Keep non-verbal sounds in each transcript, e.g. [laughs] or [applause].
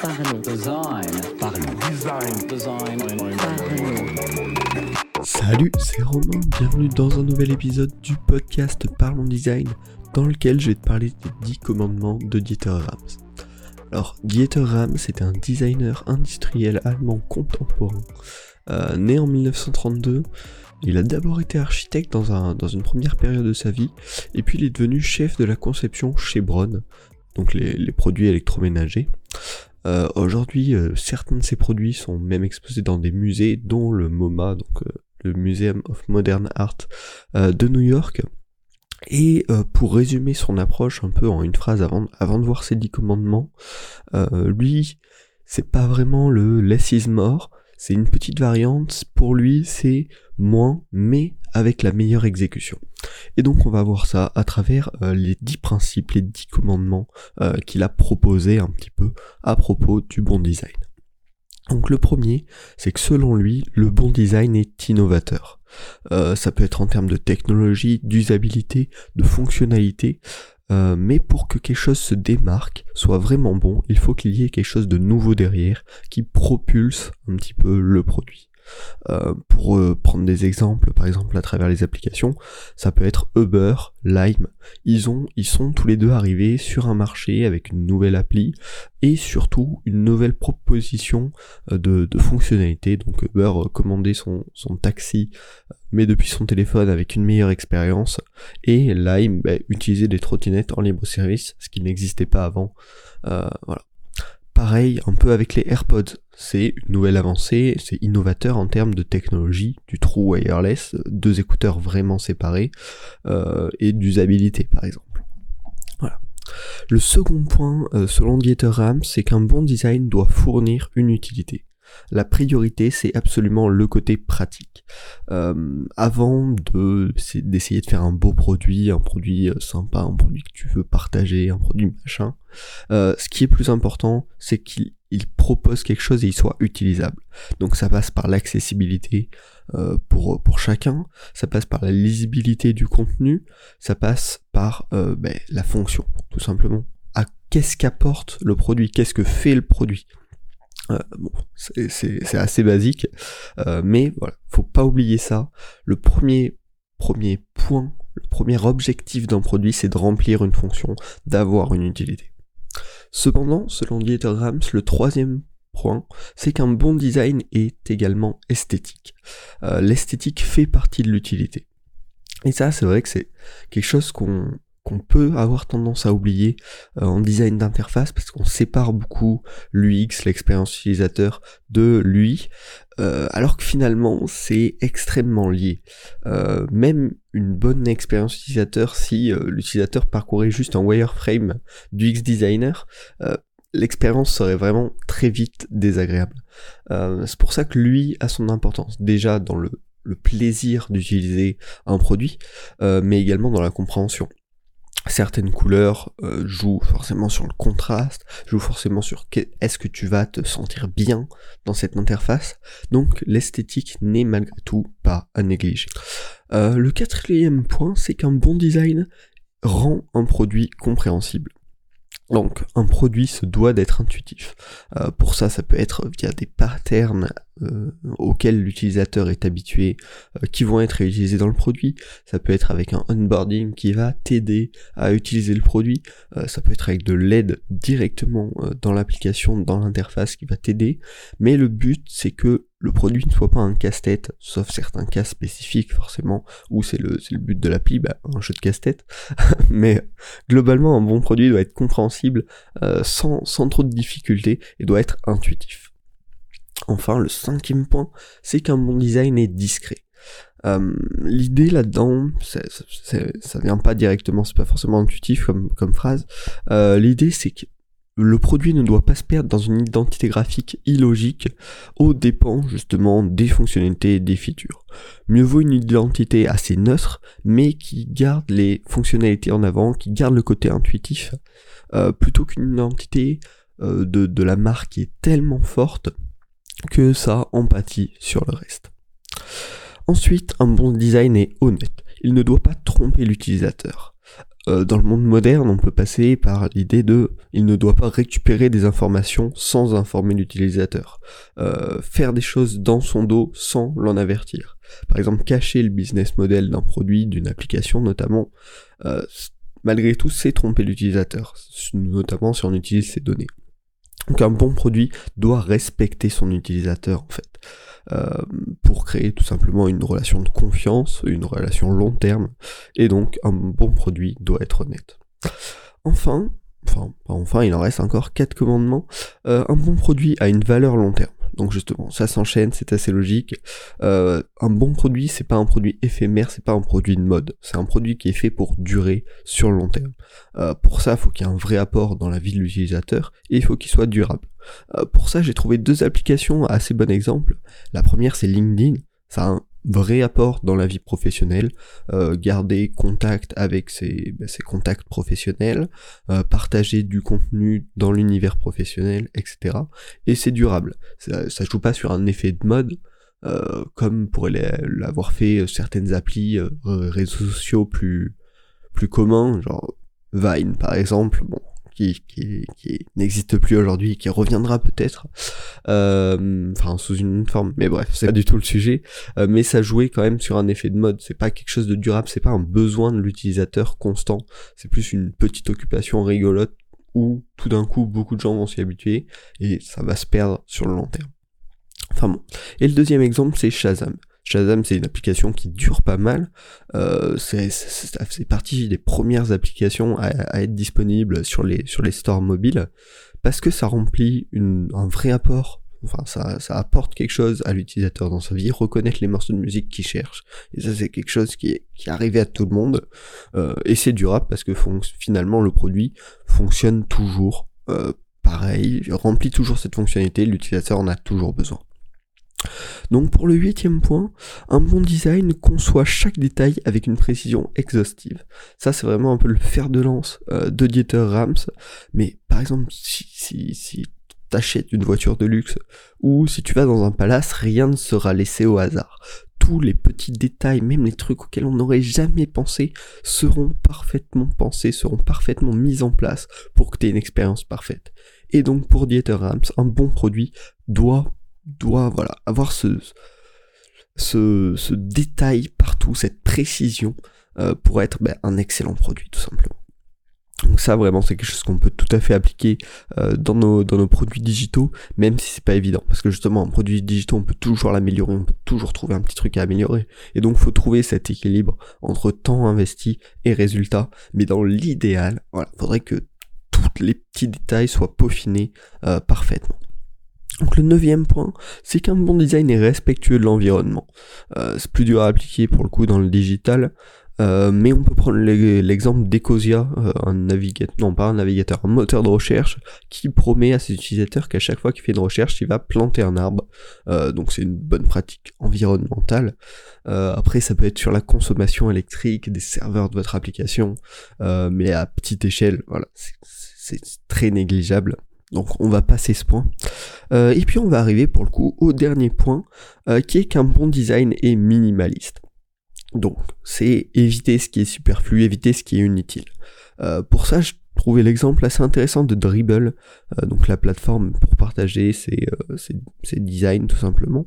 Parlons. Design. Parlons. Design. Design. Parlons. Salut, c'est Romain, bienvenue dans un nouvel épisode du podcast Parlons Design, dans lequel je vais te parler des 10 commandements de Dieter Rams. Alors, Dieter Rams est un designer industriel allemand contemporain. Euh, né en 1932, il a d'abord été architecte dans, un- dans une première période de sa vie, et puis il est devenu chef de la conception chez Braun, donc les, produits électroménagers. Euh, Aujourd'hui, euh, certains de ces produits sont même exposés dans des musées, dont le MoMA, donc euh, le Museum of Modern Art de New York. Et pour résumer son approche un peu en une phrase avant, avant de voir ses dix commandements, lui, c'est pas vraiment le less is more, c'est une petite variante. Pour lui, c'est moins, mais avec la meilleure exécution. Et donc on va voir ça à travers euh, les dix principes, les dix commandements euh, qu'il a proposés un petit peu à propos du bon design. Donc le premier, c'est que selon lui, le bon design est innovateur. Euh, ça peut être en termes de technologie, d'usabilité, de fonctionnalité, euh, mais pour que quelque chose se démarque, soit vraiment bon, il faut qu'il y ait quelque chose de nouveau derrière qui propulse un petit peu le produit. Euh, pour euh, prendre des exemples, par exemple à travers les applications, ça peut être Uber, Lime. Ils ont, ils sont tous les deux arrivés sur un marché avec une nouvelle appli et surtout une nouvelle proposition euh, de, de fonctionnalité. Donc Uber euh, commander son, son taxi, mais depuis son téléphone avec une meilleure expérience. Et Lime, bah, utiliser des trottinettes en libre service, ce qui n'existait pas avant. Euh, voilà. Pareil, un peu avec les AirPods. C'est une nouvelle avancée, c'est innovateur en termes de technologie, du true wireless, deux écouteurs vraiment séparés, euh, et d'usabilité par exemple. Voilà. Le second point, euh, selon Dieter Rams, c'est qu'un bon design doit fournir une utilité. La priorité, c'est absolument le côté pratique. Euh, avant d'essayer de faire un beau produit, un produit euh, sympa, un produit que tu veux partager, un produit machin, euh, ce qui est plus important, c'est qu'il il propose quelque chose et il soit utilisable. Donc ça passe par l'accessibilité pour, chacun, ça passe par la lisibilité du contenu, ça passe par ben, la fonction, tout simplement. À qu'est-ce qu'apporte le produit, qu'est-ce que fait le produit? Euh, c'est assez basique, euh, mais voilà, faut pas oublier ça. Le premier, premier point, le premier objectif d'un produit, c'est de remplir une fonction, d'avoir une utilité. Cependant, selon Dieter Rams, le troisième point, c'est qu'un bon design est également esthétique. Euh, L'esthétique fait partie de l'utilité. Et ça, c'est vrai que c'est quelque chose qu'on qu'on peut avoir tendance à oublier euh, en design d'interface parce qu'on sépare beaucoup l'UX, l'expérience utilisateur, de l'UI, euh, alors que finalement c'est extrêmement lié. Euh, même une bonne expérience utilisateur, si l'utilisateur parcourait juste un wireframe du X designer, l'expérience serait vraiment très vite désagréable. C'est pour ça que lui a son importance, déjà dans le, plaisir d'utiliser un produit, mais également dans la compréhension certaines couleurs euh, jouent forcément sur le contraste, jouent forcément sur est-ce que tu vas te sentir bien dans cette interface. Donc l'esthétique n'est malgré tout pas à négliger. Euh, le quatrième point, c'est qu'un bon design rend un produit compréhensible. Donc un produit se doit d'être intuitif. Euh, pour ça, ça peut être via des patterns euh, auxquels l'utilisateur est habitué, euh, qui vont être réutilisés dans le produit. Ça peut être avec un onboarding qui va t'aider à utiliser le produit. Ça peut être avec de l'aide directement dans l'application, dans l'interface qui va t'aider. Mais le but, c'est que le produit ne soit pas un casse-tête, sauf certains cas spécifiques forcément, où c'est le, but de l'appli, bah, un jeu de casse-tête. [laughs] Mais globalement, un bon produit doit être compréhensible euh, sans, sans trop de difficultés et doit être intuitif. Enfin, le cinquième point, c'est qu'un bon design est discret. Euh, L'idée là-dedans, ça vient pas directement, c'est pas forcément intuitif comme, comme phrase. Euh, L'idée, c'est que le produit ne doit pas se perdre dans une identité graphique illogique aux dépens justement des fonctionnalités et des features. Mieux vaut une identité assez neutre, mais qui garde les fonctionnalités en avant, qui garde le côté intuitif, euh, plutôt qu'une identité euh, de, de la marque qui est tellement forte que ça empathie sur le reste. Ensuite, un bon design est honnête. Il ne doit pas tromper l'utilisateur. Euh, dans le monde moderne, on peut passer par l'idée de il ne doit pas récupérer des informations sans informer l'utilisateur, euh, faire des choses dans son dos sans l'en avertir. Par exemple, cacher le business model d'un produit, d'une application notamment, euh, malgré tout, c'est tromper l'utilisateur, notamment si on utilise ses données. Donc un bon produit doit respecter son utilisateur en fait. Euh, pour créer tout simplement une relation de confiance, une relation long terme, et donc un bon produit doit être honnête. Enfin, enfin, il en reste encore quatre commandements. Euh, un bon produit a une valeur long terme. Donc justement, ça s'enchaîne, c'est assez logique. Euh, un bon produit, c'est pas un produit éphémère, c'est pas un produit de mode. C'est un produit qui est fait pour durer sur le long terme. Euh, pour ça, il faut qu'il y ait un vrai apport dans la vie de l'utilisateur et il faut qu'il soit durable. Euh, pour ça, j'ai trouvé deux applications assez bon exemple. La première, c'est LinkedIn. Ça vrai apport dans la vie professionnelle, euh, garder contact avec ses, bah, ses contacts professionnels, euh, partager du contenu dans l'univers professionnel, etc. Et c'est durable. Ça, ça joue pas sur un effet de mode, euh, comme pourraient l'avoir fait certaines applis, euh, réseaux sociaux plus, plus communs, genre Vine par exemple. Bon, qui, n'existe plus aujourd'hui, qui reviendra peut-être, euh, enfin sous une forme, mais bref, c'est pas du tout le sujet, euh, mais ça jouait quand même sur un effet de mode, c'est pas quelque chose de durable, c'est pas un besoin de l'utilisateur constant, c'est plus une petite occupation rigolote où tout d'un coup beaucoup de gens vont s'y habituer et ça va se perdre sur le long terme. Enfin bon. Et le deuxième exemple, c'est Shazam. Shazam, c'est une application qui dure pas mal. Euh, c'est partie des premières applications à, être disponibles sur les, sur les stores mobiles parce que ça remplit un vrai apport. Enfin, ça, ça apporte quelque chose à l'utilisateur dans sa vie, reconnaître les morceaux de musique qu'il cherche. Et ça, c'est quelque chose qui est, qui est arrivé à tout le monde. Euh, et c'est durable parce que finalement, le produit fonctionne toujours euh, pareil, remplit toujours cette fonctionnalité, l'utilisateur en a toujours besoin. Donc pour le huitième point, un bon design conçoit chaque détail avec une précision exhaustive. Ça c'est vraiment un peu le fer de lance euh, de Dieter Rams. Mais par exemple, si, si, si t'achètes une voiture de luxe ou si tu vas dans un palace, rien ne sera laissé au hasard. Tous les petits détails, même les trucs auxquels on n'aurait jamais pensé, seront parfaitement pensés, seront parfaitement mis en place pour que tu aies une expérience parfaite. Et donc pour Dieter Rams, un bon produit doit doit voilà, avoir ce, détail partout, cette précision euh, pour être ben, un excellent produit tout simplement. Donc ça vraiment c'est quelque chose qu'on peut tout à fait appliquer euh, dans, nos, produits digitaux, même si c'est pas évident. Parce que justement un produit digital on peut toujours l'améliorer, on peut toujours trouver un petit truc à améliorer. Et donc faut trouver cet équilibre entre temps investi et résultat. Mais dans l'idéal, voilà, faudrait que tous les petits détails soient peaufinés euh, parfaitement. Donc le neuvième point, c'est qu'un bon design est respectueux de l'environnement. Euh, c'est plus dur à appliquer pour le coup dans le digital, euh, mais on peut prendre l'exemple d'Ecosia, euh, un navigateur, non pas un navigateur, un moteur de recherche qui promet à ses utilisateurs qu'à chaque fois qu'il fait une recherche, il va planter un arbre. donc c'est une bonne pratique environnementale. après, ça peut être sur la consommation électrique des serveurs de votre application, mais à petite échelle, voilà, c'est très négligeable. Donc on va passer ce point. Euh, et puis on va arriver pour le coup au dernier point, euh, qui est qu'un bon design est minimaliste. Donc c'est éviter ce qui est superflu, éviter ce qui est inutile. Euh, pour ça, je trouvé l'exemple assez intéressant de Dribble, euh, donc la plateforme pour partager ses, euh, designs tout simplement,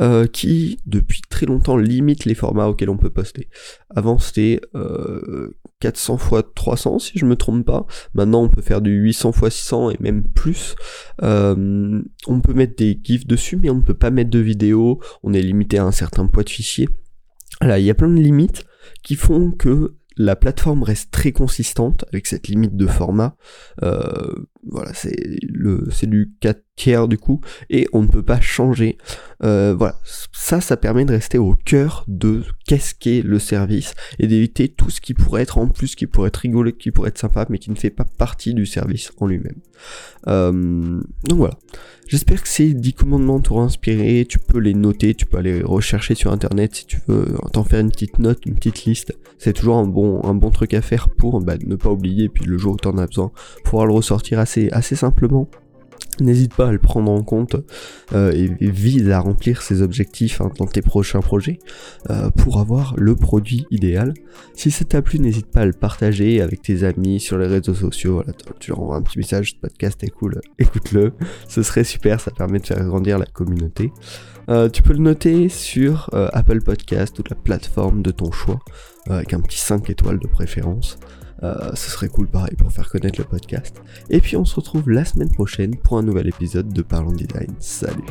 euh, qui depuis très longtemps limite les formats auxquels on peut poster. Avant c'était 400 x 300 si je me trompe pas, maintenant on peut faire du 800 x 600 et même plus. on peut mettre des gifs dessus mais on ne peut pas mettre de vidéo, on est limité à un certain poids de fichier. Là, il y a plein de limites qui font que la plateforme reste très consistante avec cette limite de format. Euh, voilà, c'est le c'est du 4 tiers du coup, et on ne peut pas changer. Euh, voilà, ça, ça permet de rester au cœur de qu'est-ce qu'est le service et d'éviter tout ce qui pourrait être en plus, qui pourrait être rigolo, qui pourrait être sympa, mais qui ne fait pas partie du service en lui-même. Euh, donc voilà. J'espère que ces 10 commandements t'auront inspiré. Tu peux les noter, tu peux aller rechercher sur internet si tu veux t'en faire une petite note, une petite liste. C'est toujours un bon, truc à faire pour bah, ne pas oublier, puis le jour où t'en as besoin, pouvoir le ressortir assez, assez simplement. N'hésite pas à le prendre en compte euh, et, vise à remplir ces objectifs hein, dans tes prochains projets euh, pour avoir le produit idéal. Si ça t'a plu, n'hésite pas à le partager avec tes amis sur les réseaux sociaux. Voilà, tu- tu leur envoies un petit message, ce podcast est cool, [laughs] écoute-le. Ce serait super, ça permet de faire grandir la communauté. Euh, tu peux le noter sur Apple Podcast ou la plateforme de ton choix, avec un petit 5 étoiles de préférence. Euh, ce serait cool pareil pour faire connaître le podcast. Et puis on se retrouve la semaine prochaine pour un nouvel épisode de Parlons Design. Salut.